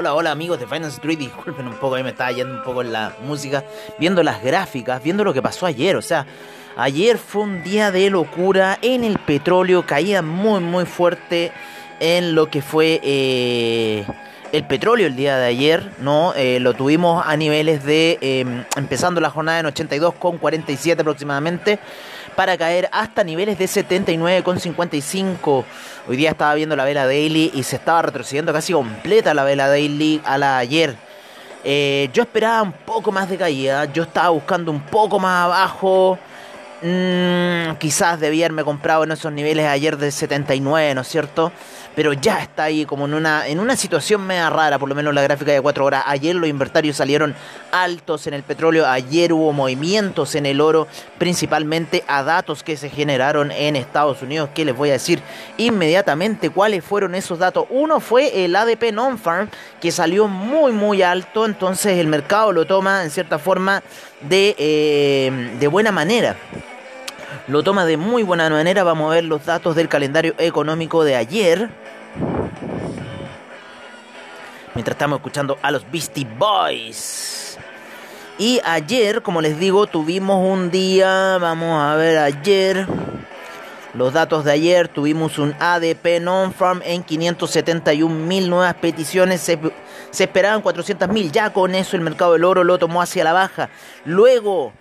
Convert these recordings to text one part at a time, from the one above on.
Hola, hola amigos de Finance Street, disculpen un poco, ahí me estaba yendo un poco en la música, viendo las gráficas, viendo lo que pasó ayer, o sea, ayer fue un día de locura en el petróleo, caía muy muy fuerte en lo que fue eh, el petróleo el día de ayer, ¿no? Eh, lo tuvimos a niveles de, em, empezando la jornada en 82,47 aproximadamente, para caer hasta niveles de 79,55. Hoy día estaba viendo la vela daily y se estaba retrocediendo casi completa la vela daily a la ayer. Eh, yo esperaba un poco más de caída, yo estaba buscando un poco más abajo. Mm, quizás debía haberme comprado en esos niveles ayer de 79, ¿no es cierto? pero ya está ahí como en una, en una situación media rara, por lo menos la gráfica de 4 horas. Ayer los invertarios salieron altos en el petróleo, ayer hubo movimientos en el oro, principalmente a datos que se generaron en Estados Unidos, que les voy a decir inmediatamente cuáles fueron esos datos. Uno fue el ADP Non-Farm, que salió muy muy alto, entonces el mercado lo toma en cierta forma de, eh, de buena manera lo toma de muy buena manera. Vamos a ver los datos del calendario económico de ayer. Mientras estamos escuchando a los Beastie Boys. Y ayer, como les digo, tuvimos un día, vamos a ver ayer, los datos de ayer, tuvimos un ADP non-farm en 571 mil nuevas peticiones, se, se esperaban 400 mil, ya con eso el mercado del oro lo tomó hacia la baja. Luego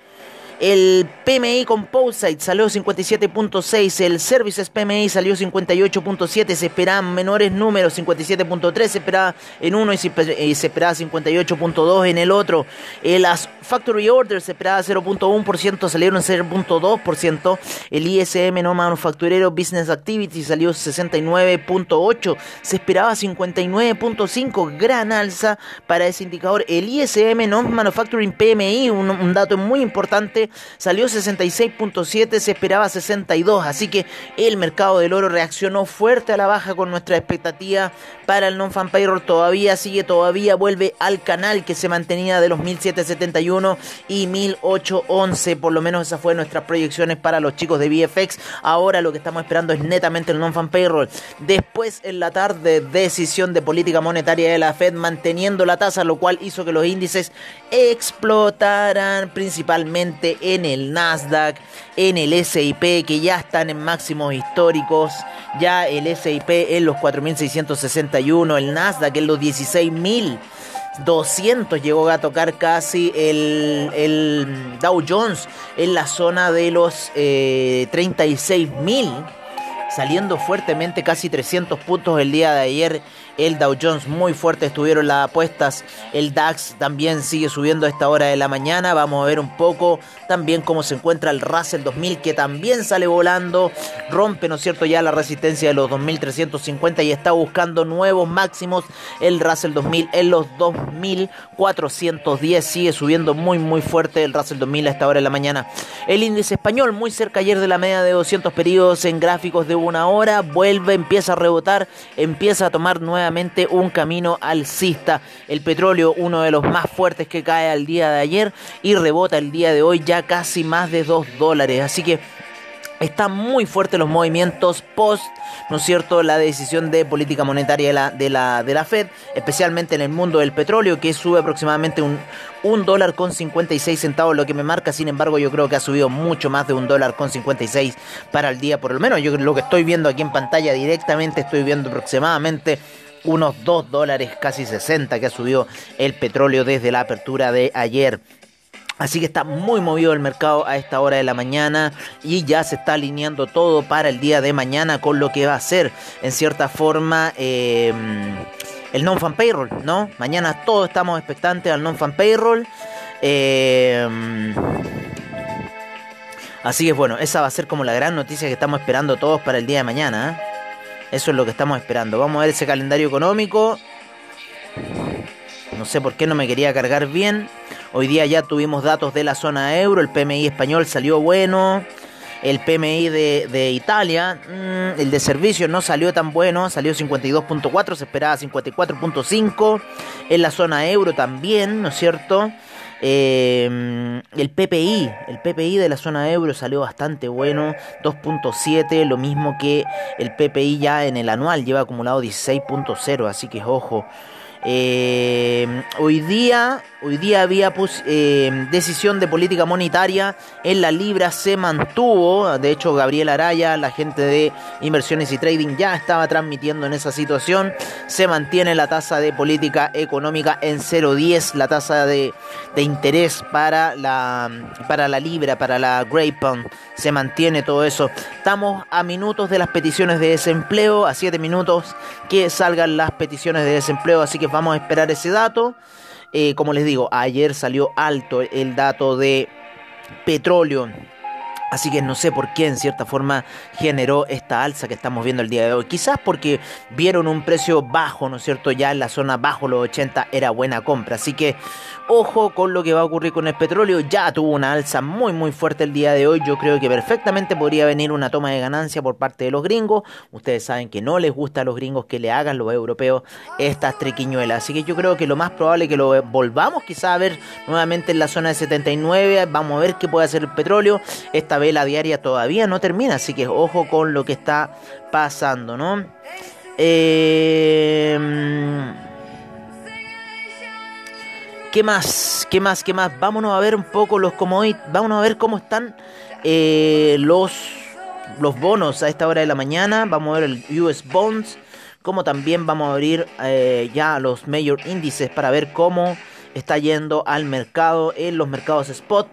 el PMI Composite salió 57.6, el Services PMI salió 58.7, se esperaban menores números, 57.3 se esperaba en uno y se, esperaba 58.2 en el otro. las Factory Orders se esperaba 0.1%, salieron 0.2%. El ISM no manufacturero Business Activity salió 69.8, se esperaba 59.5, gran alza para ese indicador. El ISM no manufacturing PMI, un dato muy importante salió 66.7, se esperaba 62, así que el mercado del oro reaccionó fuerte a la baja con nuestra expectativa para el non-fan payroll, todavía sigue, todavía vuelve al canal que se mantenía de los 1771 y 1811, por lo menos esas fueron nuestras proyecciones para los chicos de VFX, ahora lo que estamos esperando es netamente el non-fan payroll, después en la tarde decisión de política monetaria de la Fed manteniendo la tasa, lo cual hizo que los índices explotaran principalmente en el Nasdaq, en el SIP, que ya están en máximos históricos, ya el SIP en los 4.661, el Nasdaq en los 16.200 llegó a tocar casi el, Dow Jones en la zona de los eh, 36.000, saliendo fuertemente casi 300 puntos el día de ayer el Dow Jones muy fuerte estuvieron las apuestas, el DAX también sigue subiendo a esta hora de la mañana, vamos a ver un poco también cómo se encuentra el Russell 2000 que también sale volando, rompe, ¿no es cierto?, ya la resistencia de los 2350 y está buscando nuevos máximos, el Russell 2000 en los 2410 sigue subiendo muy muy fuerte el Russell 2000 a esta hora de la mañana. El índice español muy cerca ayer de la media de 200 periodos en gráficos de una hora, vuelve, empieza a rebotar, empieza a tomar nuevas un camino alcista. El petróleo, uno de los más fuertes que cae al día de ayer y rebota el día de hoy ya casi más de 2 dólares. Así que están muy fuertes los movimientos post, ¿no es cierto?, la decisión de política monetaria de la, de la, de la Fed, especialmente en el mundo del petróleo, que sube aproximadamente un, un dólar con 56 centavos, lo que me marca, sin embargo, yo creo que ha subido mucho más de un dólar con 56 para el día, por lo menos yo lo que estoy viendo aquí en pantalla directamente, estoy viendo aproximadamente unos 2 dólares casi 60 que ha subido el petróleo desde la apertura de ayer. Así que está muy movido el mercado a esta hora de la mañana y ya se está alineando todo para el día de mañana con lo que va a ser en cierta forma em, el non-fan payroll, ¿no? Mañana todos estamos expectantes al non-fan payroll. Em, así que bueno, esa va a ser como la gran noticia que estamos esperando todos para el día de mañana. ¿eh? Eso es lo que estamos esperando. Vamos a ver ese calendario económico. No sé por qué no me quería cargar bien. Hoy día ya tuvimos datos de la zona euro. El PMI español salió bueno. El PMI de, Italia, mm, el de servicios no salió tan bueno, salió 52.4, se esperaba 54.5. En la zona euro también, ¿no es cierto? Eh, el PPI, el PPI de la zona euro salió bastante bueno, 2.7, lo mismo que el PPI ya en el anual lleva acumulado 16.0, así que ojo. Eh, hoy día, hoy día había eh, decisión de política monetaria en la libra se mantuvo. De hecho, Gabriel Araya, la gente de inversiones y trading, ya estaba transmitiendo en esa situación. Se mantiene la tasa de política económica en 0,10, la tasa de, de, interés para la, para la libra, para la Grey Pound. Se mantiene todo eso. Estamos a minutos de las peticiones de desempleo, a 7 minutos que salgan las peticiones de desempleo, así que vamos a esperar ese dato. Eh, como les digo, ayer salió alto el dato de petróleo. Así que no sé por qué en cierta forma generó esta alza que estamos viendo el día de hoy. Quizás porque vieron un precio bajo, ¿no es cierto? Ya en la zona bajo los 80 era buena compra. Así que Ojo con lo que va a ocurrir con el petróleo. Ya tuvo una alza muy muy fuerte el día de hoy. Yo creo que perfectamente podría venir una toma de ganancia por parte de los gringos. Ustedes saben que no les gusta a los gringos que le hagan los europeos estas triquiñuelas. Así que yo creo que lo más probable es que lo volvamos quizá a ver nuevamente en la zona de 79. Vamos a ver qué puede hacer el petróleo. Esta vela diaria todavía no termina. Así que ojo con lo que está pasando, ¿no? Eh... ¿Qué más? ¿Qué más? ¿Qué más? Vámonos a ver un poco los commodities. Vámonos a ver cómo están eh, los, los bonos a esta hora de la mañana. Vamos a ver el US Bonds. Como también vamos a abrir eh, ya los mayor índices para ver cómo está yendo al mercado en los mercados spot.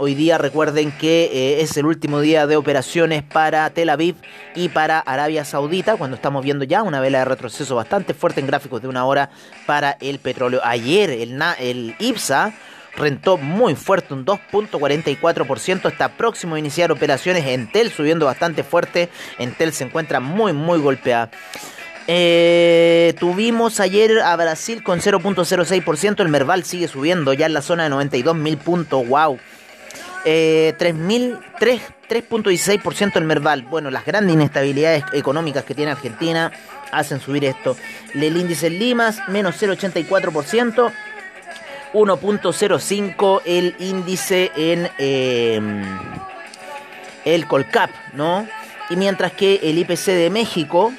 Hoy día recuerden que eh, es el último día de operaciones para Tel Aviv y para Arabia Saudita, cuando estamos viendo ya una vela de retroceso bastante fuerte en gráficos de una hora para el petróleo. Ayer el, el IPSA rentó muy fuerte, un 2.44%. Está próximo a iniciar operaciones. Entel subiendo bastante fuerte. Entel se encuentra muy, muy golpeada. Eh, tuvimos ayer a Brasil con 0.06%. El Merval sigue subiendo ya en la zona de 92.000 puntos. ¡Wow! Eh, 3.16% el Merval. Bueno, las grandes inestabilidades económicas que tiene Argentina hacen subir esto. El índice en Limas, menos 0.84%. 1.05 el índice en em, el Colcap, ¿no? Y mientras que el IPC de México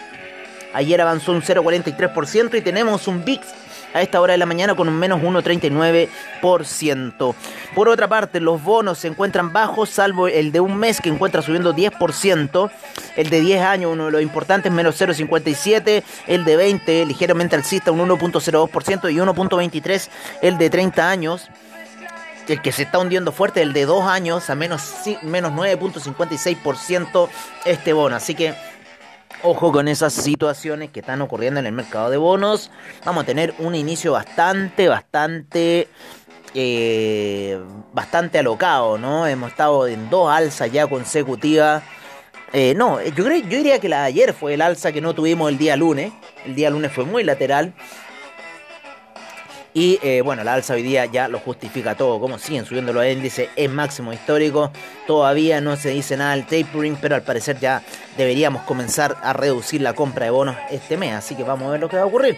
ayer avanzó un 0.43% y tenemos un VIX a esta hora de la mañana con un menos 1,39%. Por otra parte, los bonos se encuentran bajos, salvo el de un mes que encuentra subiendo 10%, el de 10 años, uno de los importantes, menos 0,57%, el de 20 ligeramente alcista, un 1.02% y 1.23% el de 30 años el que se está hundiendo fuerte, el de 2 años, a menos, menos 9.56% este bono. Así que Ojo con esas situaciones que están ocurriendo en el mercado de bonos. Vamos a tener un inicio bastante, bastante, eh, bastante alocado, ¿no? Hemos estado en dos alzas ya consecutivas. Eh, no, yo, creo, yo diría que la de ayer fue el alza que no tuvimos el día lunes. El día lunes fue muy lateral. Y eh, bueno, la alza hoy día ya lo justifica todo. Como siguen subiendo los índices en máximo histórico. Todavía no se dice nada del tapering, pero al parecer ya deberíamos comenzar a reducir la compra de bonos este mes. Así que vamos a ver lo que va a ocurrir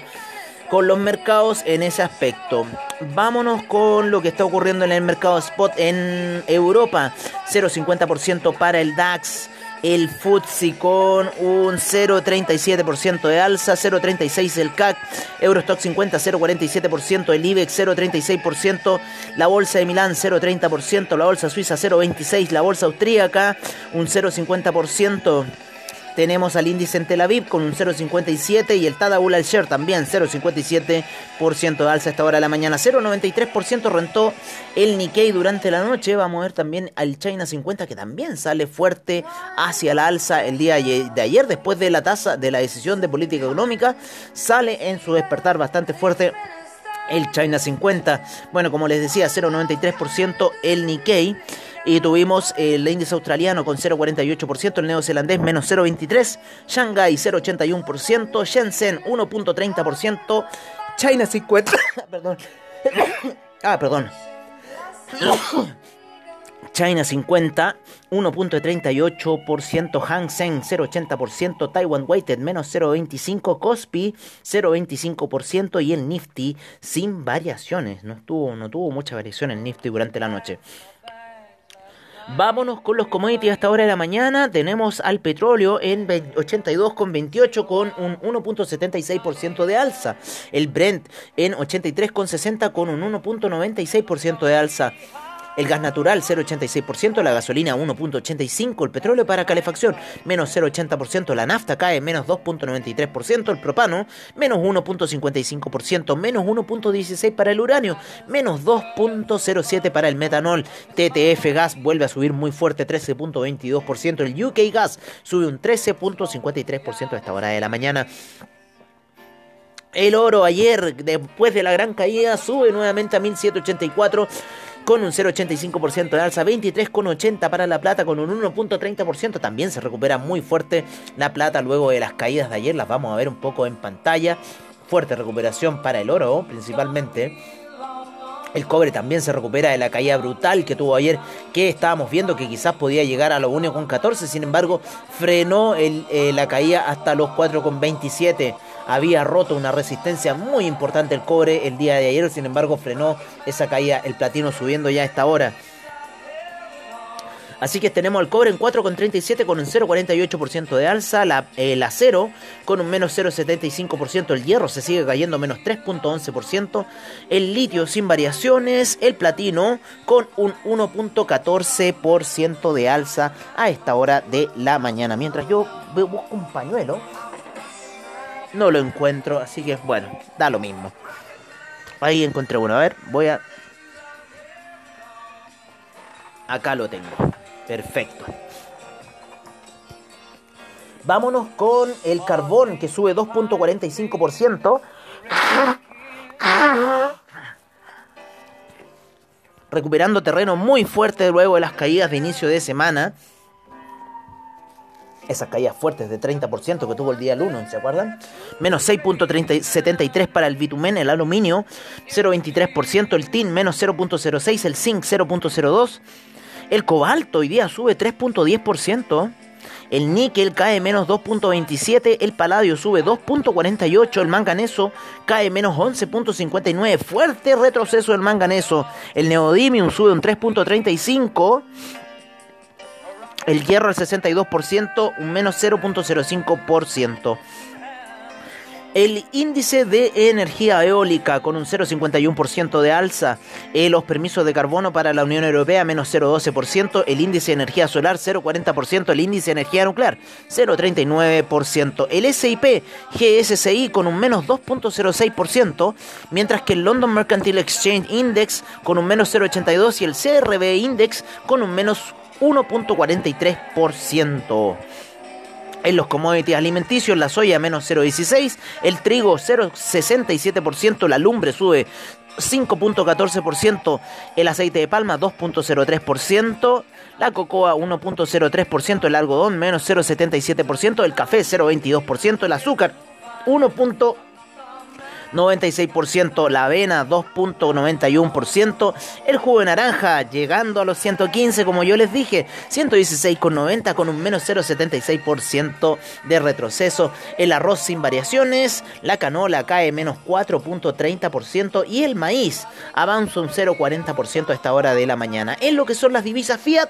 con los mercados en ese aspecto. Vámonos con lo que está ocurriendo en el mercado spot en Europa. 0,50% para el DAX el FTSE con un 0,37% de alza, 0,36% el CAC, Eurostock 50 0,47%, el IBEX 0,36%, la bolsa de Milán 0,30%, la bolsa suiza 0,26%, la bolsa austríaca un 0,50%. Tenemos al índice en Tel Aviv con un 0,57 y el Tadabul al Share también 0,57% de alza a esta hora de la mañana. 0,93% rentó el Nikkei durante la noche. Vamos a ver también al China 50 que también sale fuerte hacia la alza el día de ayer después de la tasa de la decisión de política económica. Sale en su despertar bastante fuerte el China 50. Bueno, como les decía, 0,93% el Nikkei. Y tuvimos el índice australiano con 0,48%, el neozelandés menos 0,23%, Shanghai 0,81%, Shenzhen 1,30%, China 50%, perdón, ah, perdón, China 50, 1.38%, Hang Seng 0.80%, Taiwan Weighted menos 0.25%, Kospi 0.25% y el Nifty sin variaciones. No, estuvo, no tuvo mucha variación el Nifty durante la noche. Vámonos con los commodities hasta ahora de la mañana. Tenemos al petróleo en 82,28 con un 1.76% de alza. El Brent en 83,60 con un 1.96% de alza el gas natural 0,86%, la gasolina 1,85%, el petróleo para calefacción menos 0,80%, la nafta cae menos 2,93%, el propano menos 1,55%, menos 1,16% para el uranio, menos 2,07% para el metanol, TTF gas vuelve a subir muy fuerte 13,22%, el UK gas sube un 13,53% a esta hora de la mañana. El oro ayer, después de la gran caída, sube nuevamente a 1784 con un 0,85% de alza, 23,80 para la plata con un 1,30%. También se recupera muy fuerte la plata luego de las caídas de ayer, las vamos a ver un poco en pantalla. Fuerte recuperación para el oro principalmente. El cobre también se recupera de la caída brutal que tuvo ayer, que estábamos viendo que quizás podía llegar a los 1,14, sin embargo frenó eh, la caída hasta los 4,27 había roto una resistencia muy importante el cobre el día de ayer, sin embargo frenó esa caída, el platino subiendo ya a esta hora. Así que tenemos el cobre en 4,37 con un 0,48% de alza, el acero con un menos 0,75%, el hierro se sigue cayendo menos 3,11%, el litio sin variaciones, el platino con un 1,14% de alza a esta hora de la mañana. Mientras yo busco un pañuelo no lo encuentro, así que bueno, da lo mismo. Ahí encontré uno. A ver, voy a... Acá lo tengo. Perfecto. Vámonos con el carbón que sube 2.45%. Recuperando terreno muy fuerte luego de las caídas de inicio de semana esas caídas fuertes de 30% que tuvo el día 1, ¿se acuerdan? Menos 6.73 para el bitumen, el aluminio 0.23%, el tin menos 0.06, el zinc 0.02, el cobalto hoy día sube 3.10%. El níquel cae menos 2.27, el paladio sube 2.48, el manganeso cae menos 11.59, fuerte retroceso del manganeso. El neodymium sube un 3.35 el hierro al 62%, un menos 0.05%. El índice de energía eólica con un 0,51% de alza. Eh, los permisos de carbono para la Unión Europea menos 0,12%. El índice de energía solar 0,40%. El índice de energía nuclear 0,39%. El SIP GSCI con un menos 2,06%. Mientras que el London Mercantile Exchange Index con un menos 0,82% y el CRB Index con un menos 1.43%. En los commodities alimenticios, la soya menos 0,16, el trigo 0,67%, la lumbre sube 5.14%, el aceite de palma 2.03%, la cocoa 1.03%, el algodón menos 0.77%, el café 0.22%, el azúcar 1. 96%, la avena 2.91%, el jugo de naranja llegando a los 115 como yo les dije, 116,90 con un menos 0.76% de retroceso, el arroz sin variaciones, la canola cae menos 4.30% y el maíz avanza un 0.40% a esta hora de la mañana. En lo que son las divisas Fiat,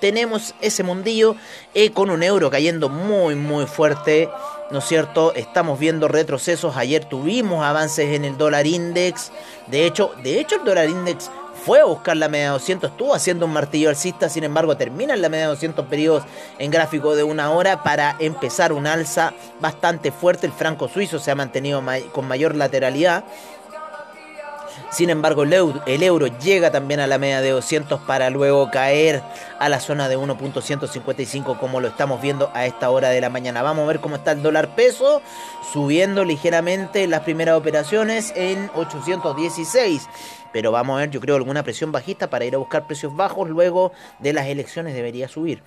tenemos ese mundillo eh, con un euro cayendo muy muy fuerte, ¿no es cierto? Estamos viendo retrocesos, ayer tuvimos avances en el dólar index, de hecho, de hecho el dólar index fue a buscar la media 200, estuvo haciendo un martillo alcista, sin embargo termina en la media 200 periodos en gráfico de una hora para empezar un alza bastante fuerte, el franco suizo se ha mantenido con mayor lateralidad, sin embargo, el euro, llega también a la media de 200 para luego caer a la zona de 1.155 como lo estamos viendo a esta hora de la mañana. Vamos a ver cómo está el dólar peso, subiendo ligeramente las primeras operaciones en 816. Pero vamos a ver, yo creo, alguna presión bajista para ir a buscar precios bajos luego de las elecciones debería subir.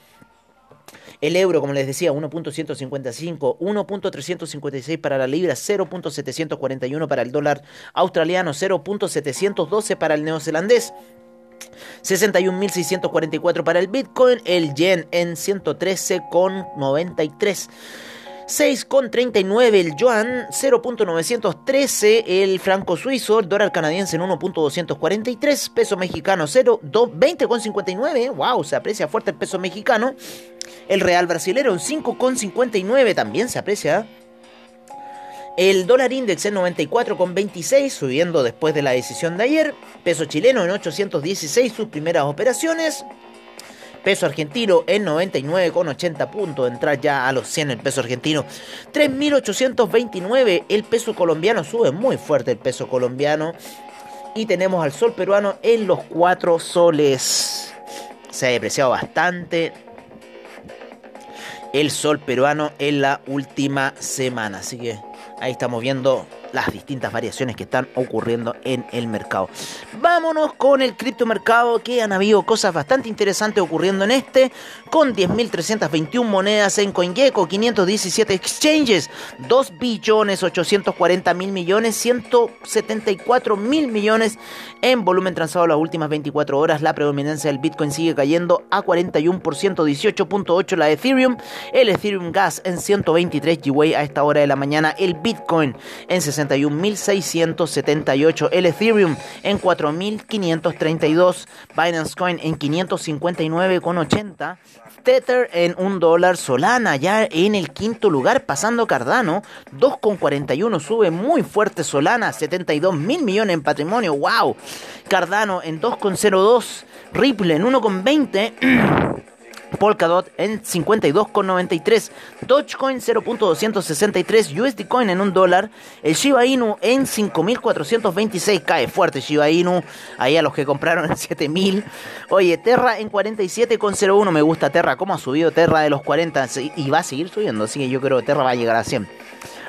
El euro, como les decía, 1.155, 1.356 para la libra, 0.741 para el dólar australiano, 0.712 para el neozelandés. 61.644 para el Bitcoin, el yen en 113,93. 6,39 el yuan, 0.913 el franco suizo, el dólar canadiense en 1.243, peso mexicano 20,59, wow, se aprecia fuerte el peso mexicano, el real brasilero en 5,59 también se aprecia. El dólar index en 94,26, subiendo después de la decisión de ayer. Peso chileno en 816, sus primeras operaciones. Peso argentino en 99,80 puntos. Entrar ya a los 100 el peso argentino. 3.829. El peso colombiano sube muy fuerte el peso colombiano. Y tenemos al sol peruano en los 4 soles. Se ha depreciado bastante el sol peruano en la última semana. Así que ahí estamos viendo las distintas variaciones que están ocurriendo en el mercado. Vámonos con el criptomercado que han habido cosas bastante interesantes ocurriendo en este, con 10.321 monedas en CoinGecko, 517 exchanges, 2 billones 840 mil millones, 174 mil millones en volumen transado las últimas 24 horas. La predominancia del Bitcoin sigue cayendo a 41%, 18.8 la Ethereum, el Ethereum Gas en 123 GWay a esta hora de la mañana, el Bitcoin en 60 61.678, el Ethereum en 4.532, Binance Coin en 559.80, Tether en 1 dólar, Solana ya en el quinto lugar, pasando Cardano, 2,41, sube muy fuerte Solana, 72 mil millones en patrimonio, wow, Cardano en 2,02, Ripple en 1,20. Polkadot en 52,93, Dogecoin 0.263, USD Coin en un dólar, el Shiba Inu en 5.426, cae fuerte Shiba Inu, ahí a los que compraron en 7.000, oye, Terra en 47,01, me gusta Terra, cómo ha subido Terra de los 40 y va a seguir subiendo, así que yo creo que Terra va a llegar a 100.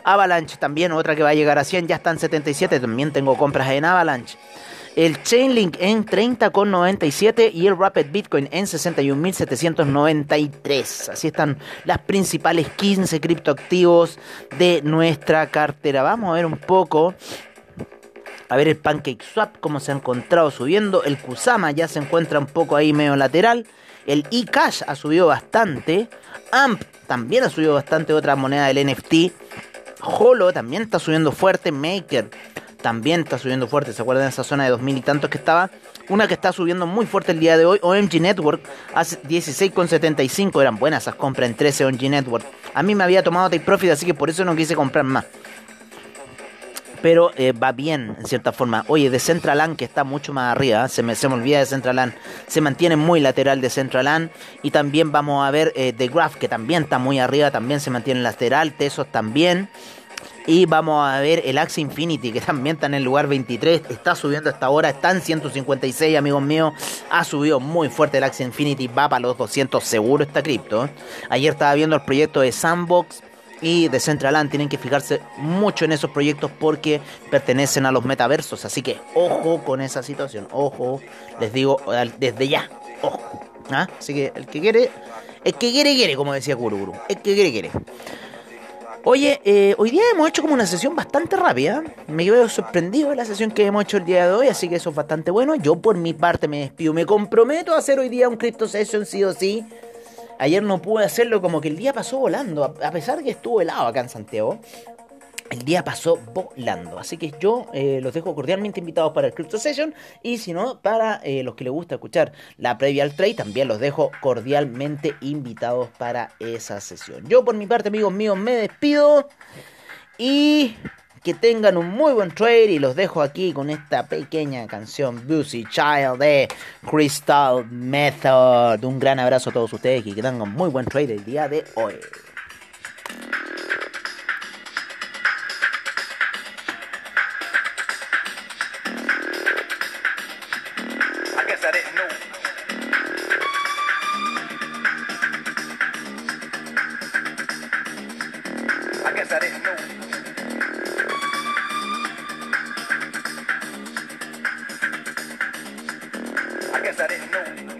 Avalanche también, otra que va a llegar a 100, ya están 77, también tengo compras en Avalanche el Chainlink en 30,97 y el Rapid Bitcoin en 61.793. Así están las principales 15 criptoactivos de nuestra cartera. Vamos a ver un poco. A ver el PancakeSwap, cómo se ha encontrado subiendo. El Kusama ya se encuentra un poco ahí medio lateral. El eCash ha subido bastante. AMP también ha subido bastante, otra moneda del NFT. Holo también está subiendo fuerte. Maker también está subiendo fuerte. ¿Se acuerdan de esa zona de 2000 y tantos que estaba? Una que está subiendo muy fuerte el día de hoy, OMG Network, hace 16,75. Eran buenas esas compras en 13 OMG Network. A mí me había tomado take profit, así que por eso no quise comprar más. Pero eh, va bien, en cierta forma. Oye, de Centraland, que está mucho más arriba, se, me, se me olvida de Centraland, se mantiene muy lateral de Centraland. Y también vamos a ver eh, The Graph, que también está muy arriba, también se mantiene lateral. Tesos también. Y vamos a ver el Axie Infinity, que también está en el lugar 23. Está subiendo hasta ahora, está en 156, amigos míos. Ha subido muy fuerte el Axie Infinity, va para los 200 seguro esta cripto. Ayer estaba viendo el proyecto de Sandbox y de Centraland. Tienen que fijarse mucho en esos proyectos porque pertenecen a los metaversos. Así que ojo con esa situación. Ojo, les digo desde ya. Ojo. ¿Ah? Así que el que quiere, el que quiere, quiere, como decía Kuruguru. El que quiere, quiere. Oye, eh, hoy día hemos hecho como una sesión bastante rápida. Me quedo sorprendido de la sesión que hemos hecho el día de hoy, así que eso es bastante bueno. Yo por mi parte me despido. Me comprometo a hacer hoy día un Crypto Session sí o sí. Ayer no pude hacerlo, como que el día pasó volando, a pesar que estuvo helado acá en Santiago el día pasó volando. Así que yo eh, los dejo cordialmente invitados para el Crypto Session. Y si no, para eh, los que les gusta escuchar la previa al trade, también los dejo cordialmente invitados para esa sesión. Yo por mi parte, amigos míos, me despido. Y que tengan un muy buen trade. Y los dejo aquí con esta pequeña canción, Busy Child de Crystal Method. Un gran abrazo a todos ustedes y que tengan muy buen trade el día de hoy. I didn't know.